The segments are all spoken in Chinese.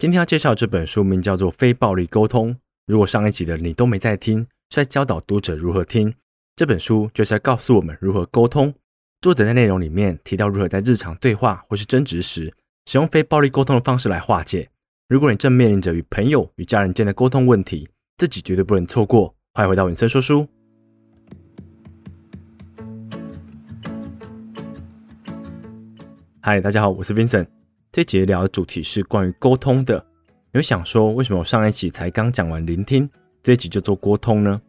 今天要介绍这本书名叫做《非暴力沟通》。如果上一集的你都没在听，是在教导读者如何听这本书，就是在告诉我们如何沟通。作者在内容里面提到如何在日常对话或是争执时，使用非暴力沟通的方式来化解。如果你正面临着与朋友、与家人间的沟通问题，自己绝对不能错过。欢迎回到文森说书。嗨，大家好，我是 Vincent。这节聊的主题是关于沟通的。有想说，为什么我上一集才刚讲完聆听，这一集就做沟通呢？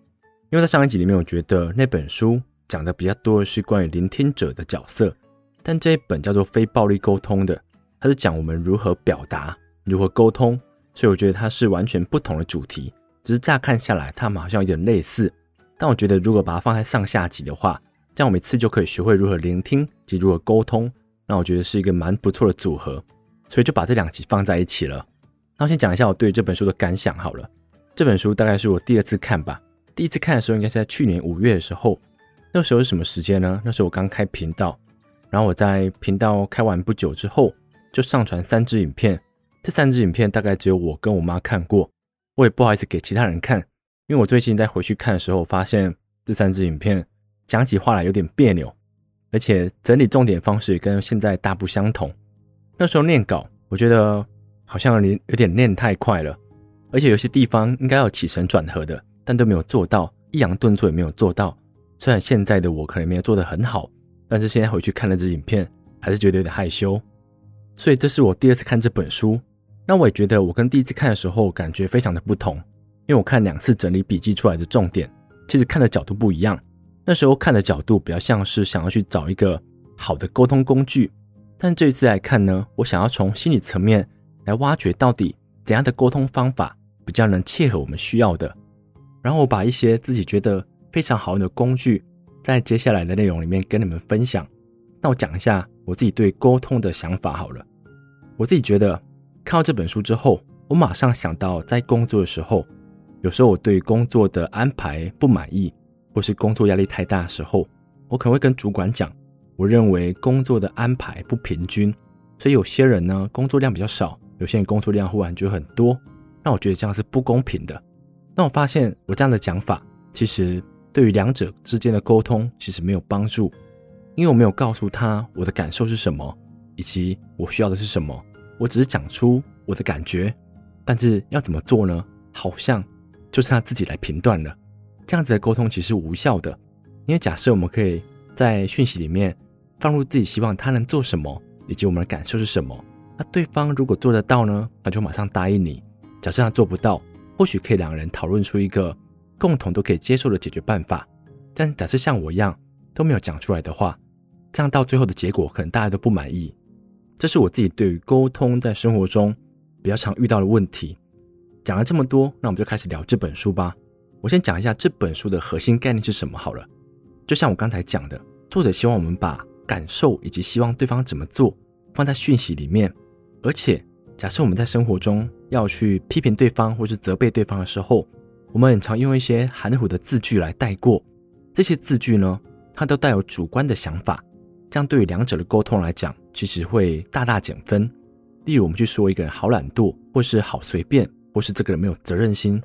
因为在上一集里面，我觉得那本书讲的比较多的是关于聆听者的角色，但这一本叫做非暴力沟通的，它是讲我们如何表达、如何沟通，所以我觉得它是完全不同的主题。只是乍看下来，它们好像有点类似，但我觉得如果把它放在上下集的话，这样我每次就可以学会如何聆听及如何沟通。那我觉得是一个蛮不错的组合，所以就把这两集放在一起了。那我先讲一下我对这本书的感想好了。这本书大概是我第二次看吧，第一次看的时候应该是在去年五月的时候。那时候是什么时间呢？那时候我刚开频道，然后我在频道开完不久之后，就上传三支影片。这三支影片大概只有我跟我妈看过，我也不好意思给其他人看，因为我最近在回去看的时候，发现这三支影片讲起话来有点别扭。而且整理重点方式跟现在大不相同。那时候念稿，我觉得好像有点有点念太快了，而且有些地方应该要起承转合的，但都没有做到，抑扬顿挫也没有做到。虽然现在的我可能没有做得很好，但是现在回去看了这影片，还是觉得有点害羞。所以这是我第二次看这本书。那我也觉得我跟第一次看的时候感觉非常的不同，因为我看两次整理笔记出来的重点，其实看的角度不一样。那时候看的角度比较像是想要去找一个好的沟通工具，但这一次来看呢，我想要从心理层面来挖掘到底怎样的沟通方法比较能切合我们需要的。然后我把一些自己觉得非常好用的工具，在接下来的内容里面跟你们分享。那我讲一下我自己对沟通的想法好了。我自己觉得看到这本书之后，我马上想到在工作的时候，有时候我对工作的安排不满意。或是工作压力太大的时候，我可能会跟主管讲，我认为工作的安排不平均，所以有些人呢工作量比较少，有些人工作量忽然就很多，那我觉得这样是不公平的。那我发现我这样的讲法，其实对于两者之间的沟通其实没有帮助，因为我没有告诉他我的感受是什么，以及我需要的是什么，我只是讲出我的感觉，但是要怎么做呢？好像就是他自己来评断了。这样子的沟通其实无效的，因为假设我们可以在讯息里面放入自己希望他能做什么，以及我们的感受是什么。那对方如果做得到呢，他就马上答应你；假设他做不到，或许可以两个人讨论出一个共同都可以接受的解决办法。但假设像我一样都没有讲出来的话，这样到最后的结果可能大家都不满意。这是我自己对于沟通在生活中比较常遇到的问题。讲了这么多，那我们就开始聊这本书吧。我先讲一下这本书的核心概念是什么好了。就像我刚才讲的，作者希望我们把感受以及希望对方怎么做放在讯息里面。而且，假设我们在生活中要去批评对方或是责备对方的时候，我们很常用一些含糊的字句来带过。这些字句呢，它都带有主观的想法，这样对于两者的沟通来讲，其实会大大减分。例如，我们去说一个人好懒惰，或是好随便，或是这个人没有责任心，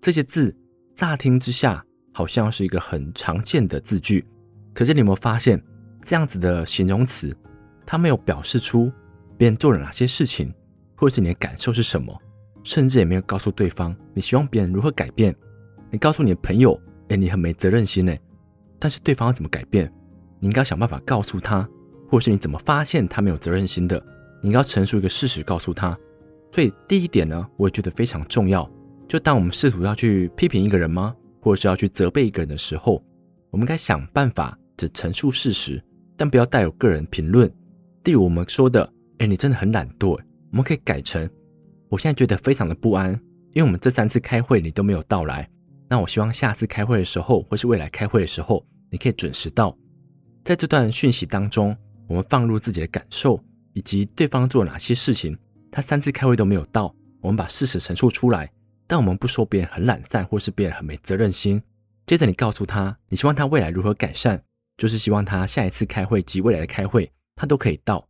这些字。乍听之下，好像是一个很常见的字句，可是你有没有发现，这样子的形容词，它没有表示出别人做了哪些事情，或者是你的感受是什么，甚至也没有告诉对方你希望别人如何改变。你告诉你的朋友，哎，你很没责任心呢，但是对方要怎么改变？你应该想办法告诉他，或是你怎么发现他没有责任心的？你应该要陈述一个事实告诉他。所以第一点呢，我也觉得非常重要。就当我们试图要去批评一个人吗，或者是要去责备一个人的时候，我们该想办法只陈述事实，但不要带有个人评论。例如我们说的：“哎，你真的很懒惰。”我们可以改成：“我现在觉得非常的不安，因为我们这三次开会你都没有到来。那我希望下次开会的时候，或是未来开会的时候，你可以准时到。”在这段讯息当中，我们放入自己的感受，以及对方做了哪些事情，他三次开会都没有到，我们把事实陈述出来。但我们不说别人很懒散，或是别人很没责任心。接着你告诉他，你希望他未来如何改善，就是希望他下一次开会及未来的开会，他都可以到。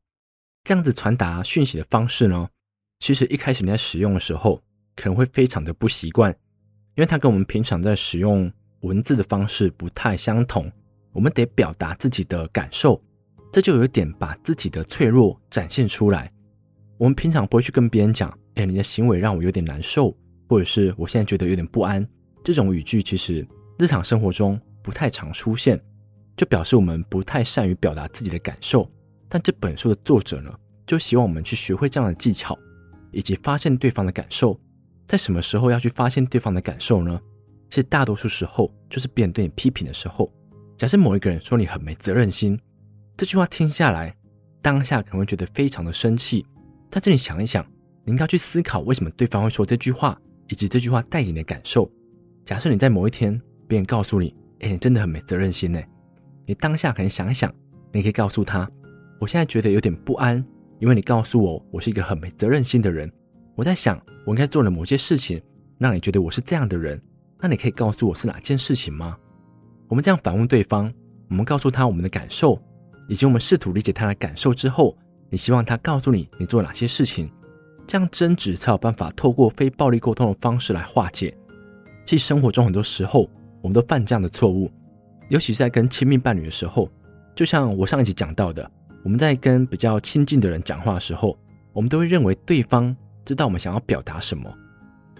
这样子传达讯息的方式呢，其实一开始你在使用的时候，可能会非常的不习惯，因为它跟我们平常在使用文字的方式不太相同。我们得表达自己的感受，这就有点把自己的脆弱展现出来。我们平常不会去跟别人讲：“哎，你的行为让我有点难受，或者是我现在觉得有点不安。”这种语句其实日常生活中不太常出现，就表示我们不太善于表达自己的感受。但这本书的作者呢，就希望我们去学会这样的技巧，以及发现对方的感受。在什么时候要去发现对方的感受呢？其实大多数时候就是别人对你批评的时候。假设某一个人说你很没责任心，这句话听下来，当下可能会觉得非常的生气。但是你想一想，你应该去思考为什么对方会说这句话，以及这句话带给你的感受。假设你在某一天，别人告诉你：“哎，你真的很没责任心呢。”你当下可能想一想，你可以告诉他：“我现在觉得有点不安，因为你告诉我我是一个很没责任心的人。我在想，我应该做了某些事情，让你觉得我是这样的人。那你可以告诉我是哪件事情吗？”我们这样反问对方，我们告诉他我们的感受，以及我们试图理解他的感受之后，你希望他告诉你你做哪些事情，这样争执才有办法透过非暴力沟通的方式来化解。其实生活中很多时候，我们都犯这样的错误，尤其是在跟亲密伴侣的时候。就像我上一集讲到的，我们在跟比较亲近的人讲话的时候，我们都会认为对方知道我们想要表达什么，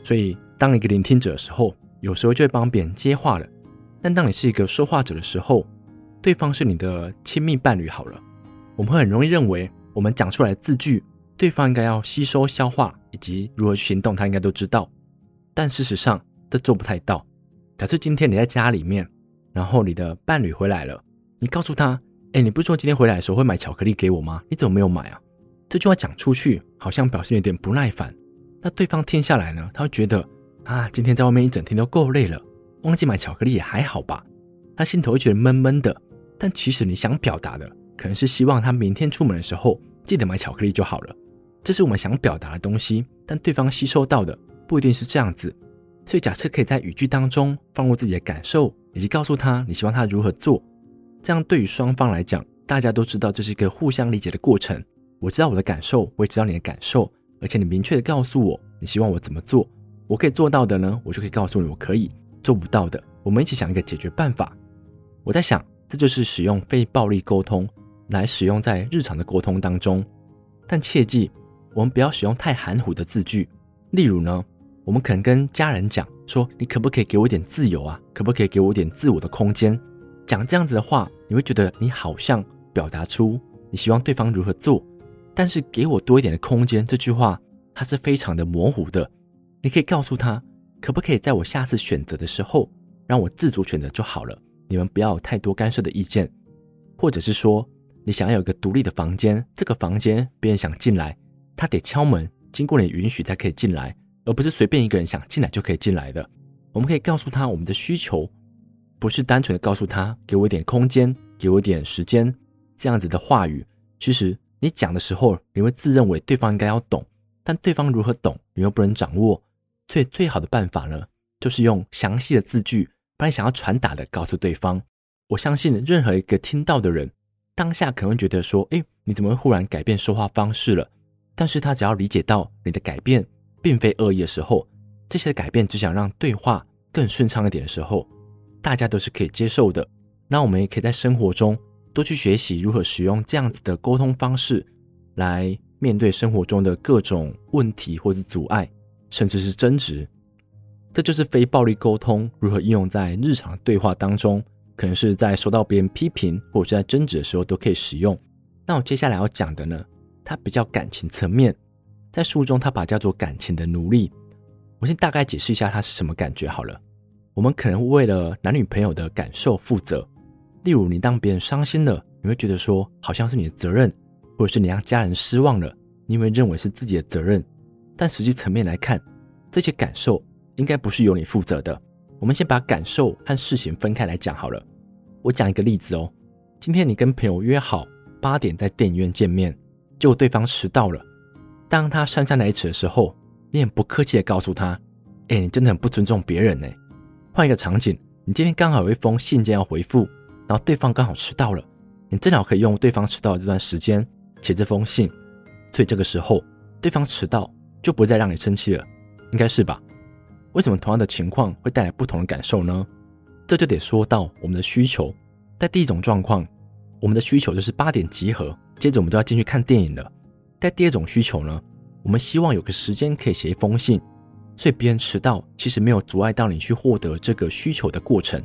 所以当一个聆听者的时候，有时候就会帮别人接话了。但当你是一个说话者的时候，对方是你的亲密伴侣好了，我们会很容易认为我们讲出来的字句，对方应该要吸收消化，以及如何行动，他应该都知道。但事实上，这做不太到。假设今天你在家里面，然后你的伴侣回来了，你告诉他：“哎，你不是说今天回来的时候会买巧克力给我吗？你怎么没有买啊？”这句话讲出去，好像表现有点不耐烦。那对方听下来呢，他会觉得：“啊，今天在外面一整天都够累了，忘记买巧克力也还好吧？”他心头会觉得闷闷的。但其实你想表达的，可能是希望他明天出门的时候记得买巧克力就好了。这是我们想表达的东西，但对方吸收到的不一定是这样子。所以，假设可以在语句当中放入自己的感受，以及告诉他你希望他如何做，这样对于双方来讲，大家都知道这是一个互相理解的过程。我知道我的感受，我也知道你的感受，而且你明确的告诉我你希望我怎么做，我可以做到的呢，我就可以告诉你我可以做不到的，我们一起想一个解决办法。我在想，这就是使用非暴力沟通来使用在日常的沟通当中，但切记我们不要使用太含糊的字句，例如呢。我们可能跟家人讲说：“你可不可以给我一点自由啊？可不可以给我一点自我的空间？”讲这样子的话，你会觉得你好像表达出你希望对方如何做，但是给我多一点的空间这句话，它是非常的模糊的。你可以告诉他，可不可以在我下次选择的时候，让我自主选择就好了？你们不要有太多干涉的意见，或者是说，你想要有一个独立的房间，这个房间别人想进来，他得敲门，经过你允许才可以进来。而不是随便一个人想进来就可以进来的。我们可以告诉他我们的需求，不是单纯的告诉他给我一点空间，给我一点时间这样子的话语。其实你讲的时候，你会自认为对方应该要懂，但对方如何懂，你又不能掌握。所以最好的办法呢，就是用详细的字句，把你想要传达的告诉对方。我相信任何一个听到的人，当下可能会觉得说：“诶，你怎么会忽然改变说话方式了？”但是他只要理解到你的改变。并非恶意的时候，这些改变只想让对话更顺畅一点的时候，大家都是可以接受的。那我们也可以在生活中多去学习如何使用这样子的沟通方式，来面对生活中的各种问题或者阻碍，甚至是争执。这就是非暴力沟通如何应用在日常对话当中，可能是在收到别人批评或者是在争执的时候都可以使用。那我接下来要讲的呢，它比较感情层面。在书中，他把叫做感情的奴隶。我先大概解释一下它是什么感觉好了。我们可能为了男女朋友的感受负责，例如你当别人伤心了，你会觉得说好像是你的责任，或者是你让家人失望了，你会认为是自己的责任。但实际层面来看，这些感受应该不是由你负责的。我们先把感受和事情分开来讲好了。我讲一个例子哦，今天你跟朋友约好八点在电影院见面，就对方迟到了。当他姗姗来迟的时候，你很不客气的告诉他：“哎，你真的很不尊重别人呢。”换一个场景，你今天刚好有一封信件要回复，然后对方刚好迟到了，你正好可以用对方迟到的这段时间写这封信。所以这个时候，对方迟到就不再让你生气了，应该是吧？为什么同样的情况会带来不同的感受呢？这就得说到我们的需求。在第一种状况，我们的需求就是八点集合，接着我们就要进去看电影了。在第二种需求呢，我们希望有个时间可以写一封信，所以别人迟到其实没有阻碍到你去获得这个需求的过程，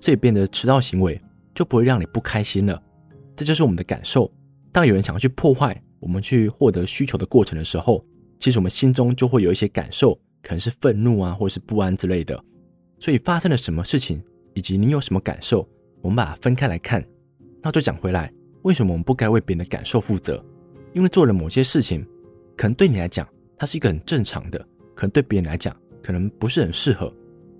所以别人的迟到行为就不会让你不开心了。这就是我们的感受。当有人想要去破坏我们去获得需求的过程的时候，其实我们心中就会有一些感受，可能是愤怒啊，或者是不安之类的。所以发生了什么事情，以及你有什么感受，我们把它分开来看。那就讲回来，为什么我们不该为别人的感受负责？因为做了某些事情，可能对你来讲它是一个很正常的，可能对别人来讲可能不是很适合。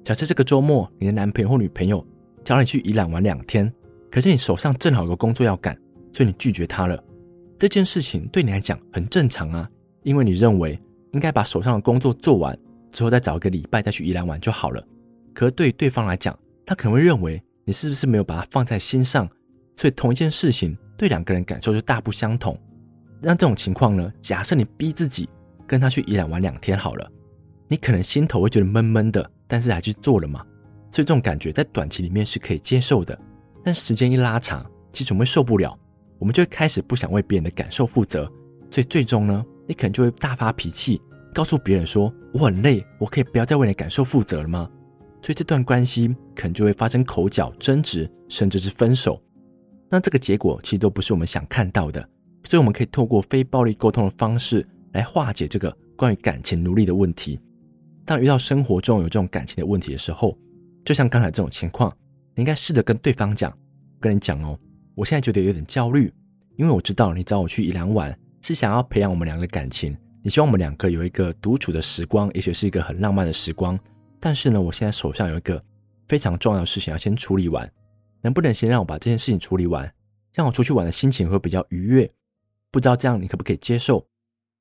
假设这个周末你的男朋友或女朋友叫你去宜兰玩两天，可是你手上正好有个工作要赶，所以你拒绝他了。这件事情对你来讲很正常啊。因为你认为应该把手上的工作做完之后，再找一个礼拜再去宜兰玩就好了。可是对对方来讲，他可能会认为你是不是没有把它放在心上？所以同一件事情对两个人感受就大不相同。那这种情况呢？假设你逼自己跟他去宜兰玩两天好了，你可能心头会觉得闷闷的，但是还去做了嘛。所以这种感觉在短期里面是可以接受的，但时间一拉长，其实我们会受不了，我们就会开始不想为别人的感受负责。所以最终呢？你可能就会大发脾气，告诉别人说：“我很累，我可以不要再为你的感受负责了吗？”所以这段关系可能就会发生口角、争执，甚至是分手。那这个结果其实都不是我们想看到的。所以我们可以透过非暴力沟通的方式来化解这个关于感情奴隶的问题。当遇到生活中有这种感情的问题的时候，就像刚才这种情况，你应该试着跟对方讲：“跟你讲哦，我现在觉得有点焦虑，因为我知道你找我去宜兰玩。”是想要培养我们两个的感情，你希望我们两个有一个独处的时光，也许是一个很浪漫的时光。但是呢，我现在手上有一个非常重要的事情要先处理完，能不能先让我把这件事情处理完，让我出去玩的心情会比较愉悦？不知道这样你可不可以接受？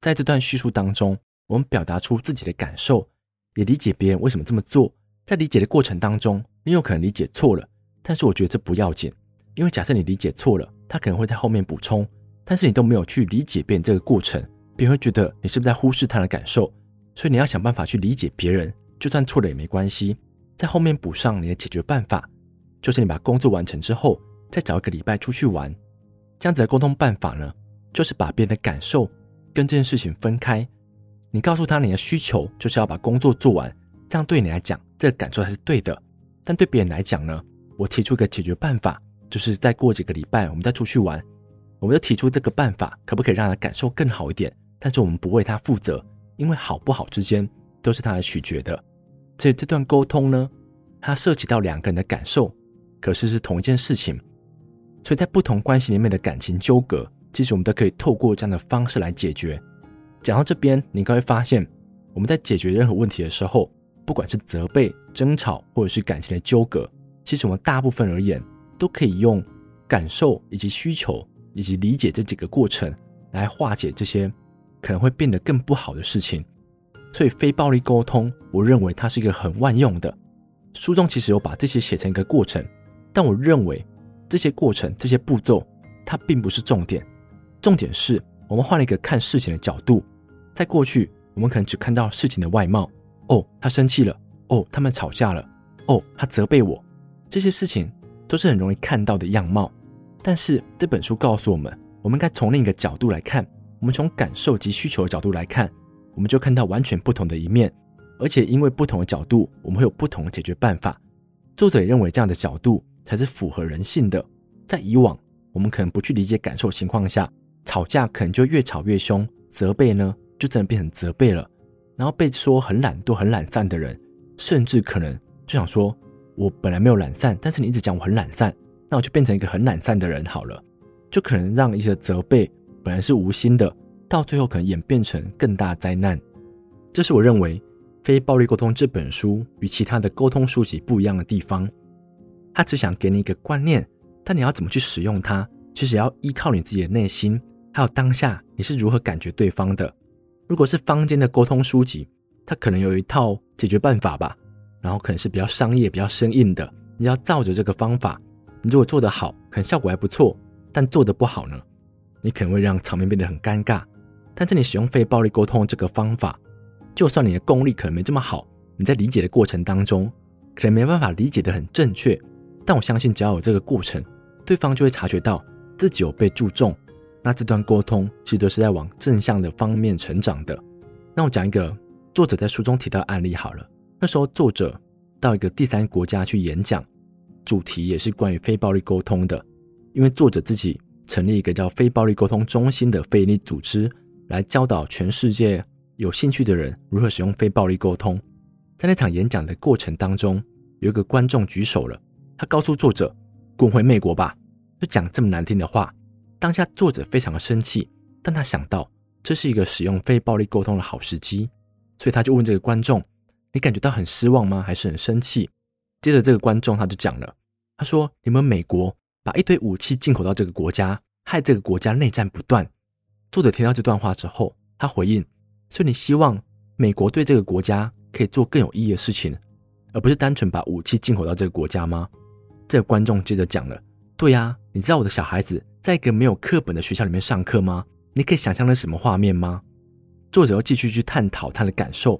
在这段叙述当中，我们表达出自己的感受，也理解别人为什么这么做。在理解的过程当中，你有可能理解错了，但是我觉得这不要紧，因为假设你理解错了，他可能会在后面补充。但是你都没有去理解别人这个过程，别人会觉得你是不是在忽视他的感受？所以你要想办法去理解别人，就算错了也没关系，在后面补上你的解决办法，就是你把工作完成之后，再找一个礼拜出去玩。这样子的沟通办法呢，就是把别人的感受跟这件事情分开。你告诉他你的需求就是要把工作做完，这样对你来讲这个感受才是对的。但对别人来讲呢，我提出一个解决办法，就是再过几个礼拜我们再出去玩。我们就提出这个办法，可不可以让他感受更好一点？但是我们不为他负责，因为好不好之间都是他来取决的。所以这段沟通呢，它涉及到两个人的感受，可是是同一件事情。所以在不同关系里面的感情纠葛，其实我们都可以透过这样的方式来解决。讲到这边，你应该会发现，我们在解决任何问题的时候，不管是责备、争吵，或者是感情的纠葛，其实我们大部分而言都可以用感受以及需求。以及理解这几个过程，来化解这些可能会变得更不好的事情。所以非暴力沟通，我认为它是一个很万用的。书中其实有把这些写成一个过程，但我认为这些过程、这些步骤，它并不是重点。重点是我们换了一个看事情的角度。在过去，我们可能只看到事情的外貌。哦，他生气了。哦，他们吵架了。哦，他责备我。这些事情都是很容易看到的样貌。但是这本书告诉我们，我们该从另一个角度来看。我们从感受及需求的角度来看，我们就看到完全不同的一面。而且因为不同的角度，我们会有不同的解决办法。作者也认为这样的角度才是符合人性的。在以往，我们可能不去理解感受情况下，吵架可能就越吵越凶，责备呢就真的变成责备了。然后被说很懒惰、很懒散的人，甚至可能就想说：我本来没有懒散，但是你一直讲我很懒散。那我就变成一个很懒散的人好了，就可能让一些责备本来是无心的，到最后可能演变成更大灾难。这是我认为《非暴力沟通》这本书与其他的沟通书籍不一样的地方。他只想给你一个观念，但你要怎么去使用它，其实要依靠你自己的内心，还有当下你是如何感觉对方的。如果是坊间的沟通书籍，它可能有一套解决办法吧，然后可能是比较商业、比较生硬的，你要照着这个方法。你如果做得好，可能效果还不错；但做得不好呢，你可能会让场面变得很尴尬。但是你使用非暴力沟通这个方法，就算你的功力可能没这么好，你在理解的过程当中，可能没办法理解得很正确，但我相信只要有这个过程，对方就会察觉到自己有被注重，那这段沟通其实都是在往正向的方面成长的。那我讲一个作者在书中提到的案例好了，那时候作者到一个第三国家去演讲，主题也是关于非暴力沟通的，因为作者自己成立一个叫非暴力沟通中心的非营利组织，来教导全世界有兴趣的人如何使用非暴力沟通。在那场演讲的过程当中，有一个观众举手了，他告诉作者：“滚回美国吧！”就讲这么难听的话。当下作者非常的生气，但他想到这是一个使用非暴力沟通的好时机，所以他就问这个观众：“你感觉到很失望吗？还是很生气？”接着这个观众他就讲了，他说：“你们美国把一堆武器进口到这个国家，害这个国家内战不断。”作者听到这段话之后，他回应：“所以你希望美国对这个国家？”可以做更有意义的事情，而不是单纯把武器进口到这个国家吗？这个观众接着讲了：“对呀，你知道我的小孩子在一个没有课本的学校里面上课吗？你可以想象那什么画面吗？”作者又继续去探讨他的感受。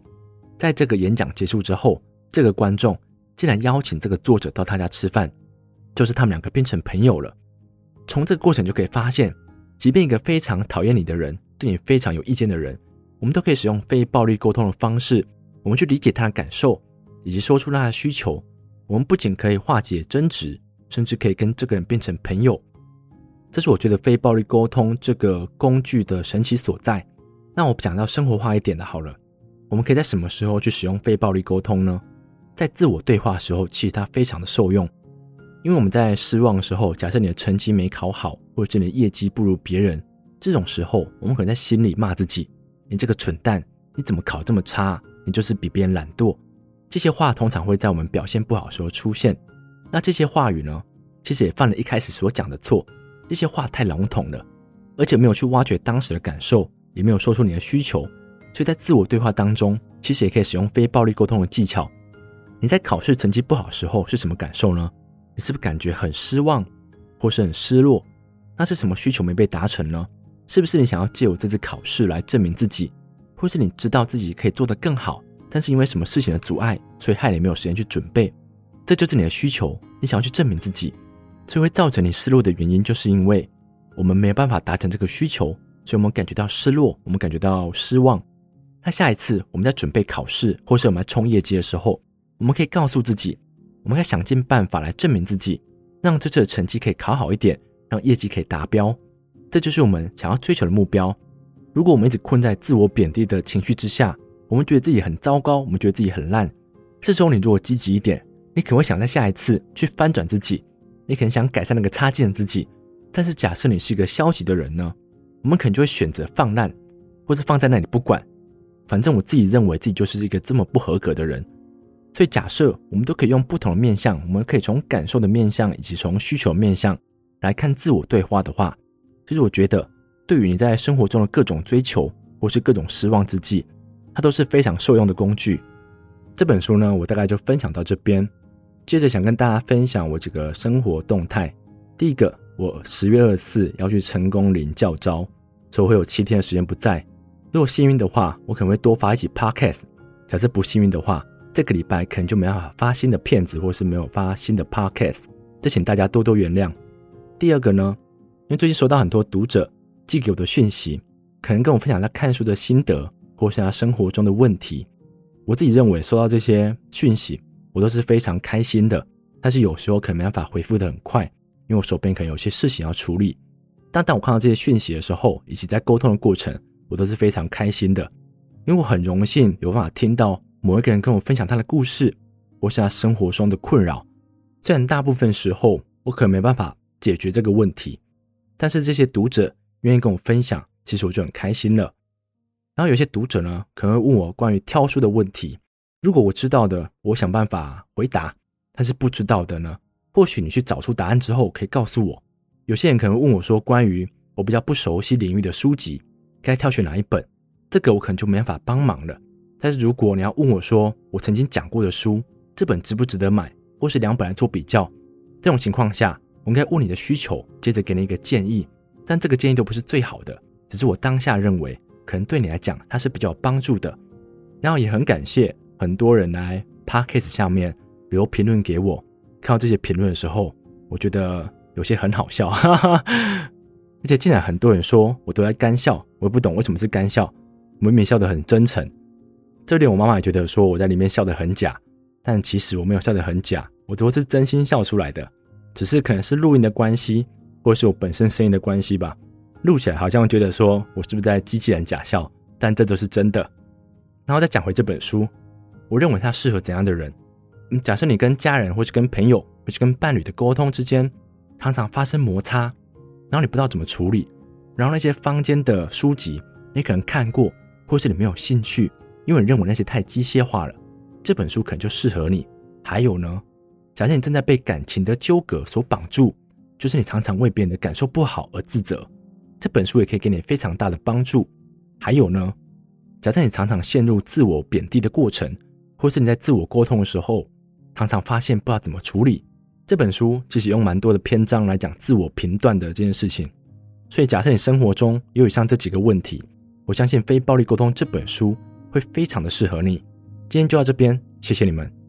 在这个演讲结束之后，这个观众竟然邀请这个作者到他家吃饭，就是他们两个变成朋友了。从这个过程就可以发现，即便一个非常讨厌你的人，对你非常有意见的人，我们都可以使用非暴力沟通的方式。我们去理解他的感受，以及说出他的需求。我们不仅可以化解争执，甚至可以跟这个人变成朋友。这是我觉得非暴力沟通这个工具的神奇所在。那我讲到生活化一点的好了，我们可以在什么时候去使用非暴力沟通呢？在自我对话的时候，其实它非常的受用。因为我们在失望的时候，假设你的成绩没考好，或者是你的业绩不如别人，这种时候，我们可能在心里骂自己：“你这个蠢蛋，你怎么考这么差？”你就是比别人懒惰，这些话通常会在我们表现不好时候出现。那这些话语呢，其实也犯了一开始所讲的错。这些话太笼统了，而且没有去挖掘当时的感受，也没有说出你的需求。所以在自我对话当中，其实也可以使用非暴力沟通的技巧。你在考试成绩不好时候是什么感受呢？你是不是感觉很失望，或是很失落？那是什么需求没被达成呢？是不是你想要借由这次考试来证明自己？或是你知道自己可以做得更好，但是因为什么事情的阻碍，所以害你没有时间去准备。这就是你的需求，你想要去证明自己，所以会造成你失落的原因，就是因为我们没有办法达成这个需求，所以我们感觉到失落，我们感觉到失望。那下一次我们在准备考试，或是我们来冲业绩的时候，我们可以告诉自己，我们可以想尽办法来证明自己，让这次的成绩可以考好一点，让业绩可以达标。这就是我们想要追求的目标。如果我们一直困在自我贬低的情绪之下，我们觉得自己很糟糕，我们觉得自己很烂。这时候你如果积极一点，你可能会想在下一次去翻转自己，你可能想改善那个差劲的自己。但是假设你是一个消极的人呢，我们可能就会选择放烂，或是放在那里不管。反正我自己认为自己就是一个这么不合格的人。所以假设我们都可以用不同的面向，我们可以从感受的面向以及从需求面向来看自我对话的话，其实我觉得。对于你在生活中的各种追求，或是各种失望之际，它都是非常受用的工具。这本书呢，我大概就分享到这边。接着想跟大家分享我几个生活动态。第一个，我十月二十四要去成功领教招，所以会有七天的时间不在。如果幸运的话，我可能会多发一集 podcast。假设不幸运的话，这个礼拜可能就没办法发新的片子，或是没有发新的 podcast。这请大家多多原谅。第二个呢，因为最近收到很多读者。寄给我的讯息，可能跟我分享他看书的心得，或是他生活中的问题。我自己认为收到这些讯息，我都是非常开心的。但是有时候可能没办法回复的很快，因为我手边可能有些事情要处理。但当我看到这些讯息的时候，以及在沟通的过程，我都是非常开心的，因为我很荣幸有办法听到某一个人跟我分享他的故事，或是他生活中的困扰。虽然大部分时候我可能没办法解决这个问题，但是这些读者。愿意跟我分享，其实我就很开心了。然后有些读者呢，可能会问我关于挑书的问题。如果我知道的，我想办法回答；但是不知道的呢，或许你去找出答案之后，可以告诉我。有些人可能问我说，关于我比较不熟悉领域的书籍，该挑选哪一本？这个我可能就没办法帮忙了。但是如果你要问我说，我曾经讲过的书，这本值不值得买，或是两本来做比较，这种情况下，我应该问你的需求，接着给你一个建议。但这个建议都不是最好的，只是我当下认为可能对你来讲它是比较有帮助的。然后也很感谢很多人来 Podcast 下面留评论给我。看到这些评论的时候，我觉得有些很好笑，哈哈。而且竟然很多人说我都在干笑，我也不懂为什么是干笑，我明明笑得很真诚。这点我妈妈也觉得说我在里面笑得很假，但其实我没有笑得很假，我都是真心笑出来的，只是可能是录音的关系，或是我本身声音的关系吧，录起来好像觉得说我是不是在机器人假笑，但这都是真的。然后再讲回这本书，我认为它适合怎样的人？假设你跟家人，或是跟朋友，或是跟伴侣的沟通之间，常常发生摩擦，然后你不知道怎么处理，然后那些坊间的书籍你可能看过，或是你没有兴趣，因为你认为那些太机械化了，这本书可能就适合你。还有呢，假设你正在被感情的纠葛所绑住，就是你常常为别人的感受不好而自责，这本书也可以给你非常大的帮助。还有呢，假设你常常陷入自我贬低的过程，或是你在自我沟通的时候，常常发现不知道怎么处理，这本书其实用蛮多的篇章来讲自我评断的这件事情。所以，假设你生活中有以上这几个问题，我相信《非暴力沟通》这本书会非常的适合你。今天就到这边，谢谢你们。